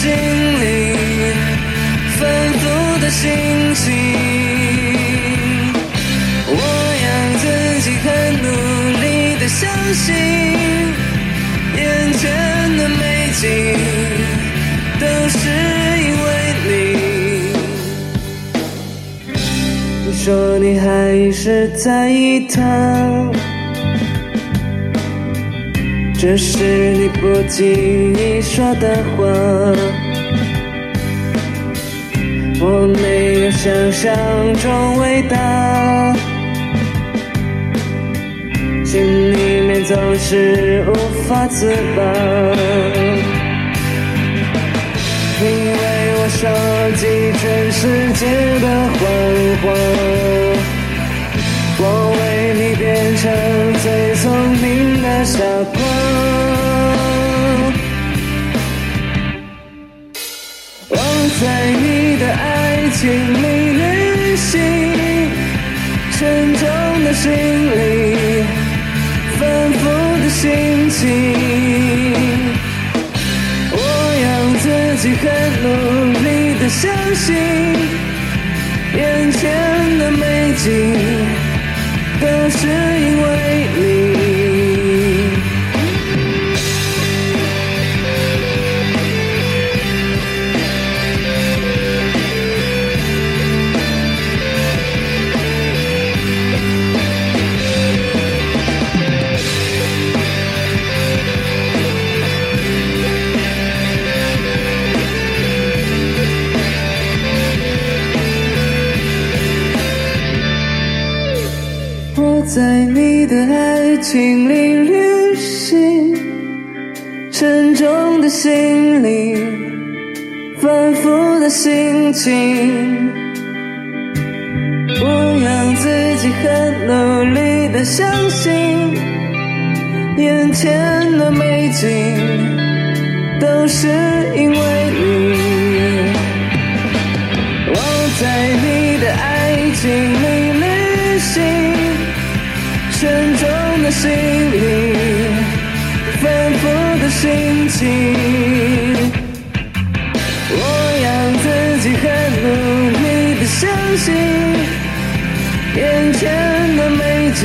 心里，反复的心情。我让自己很努力的相信，眼前的美景都是因为你。你说你还是在意他。这是你不经意说的话，我没有想象中伟大，心里面总是无法自拔，因为我收集全世界的谎话，我为你变成傻瓜。我在你的爱情里旅行，沉重的心灵，反复的心情。我让自己很努力的相信，眼前的美景都是在你的爱情里旅行，沉重的心灵，反复的心情。我让自己很努力的相信，眼前的美景都是因为你。我在你的爱情里心里，反复的心情。我让自己很努力的相信，眼前的美景。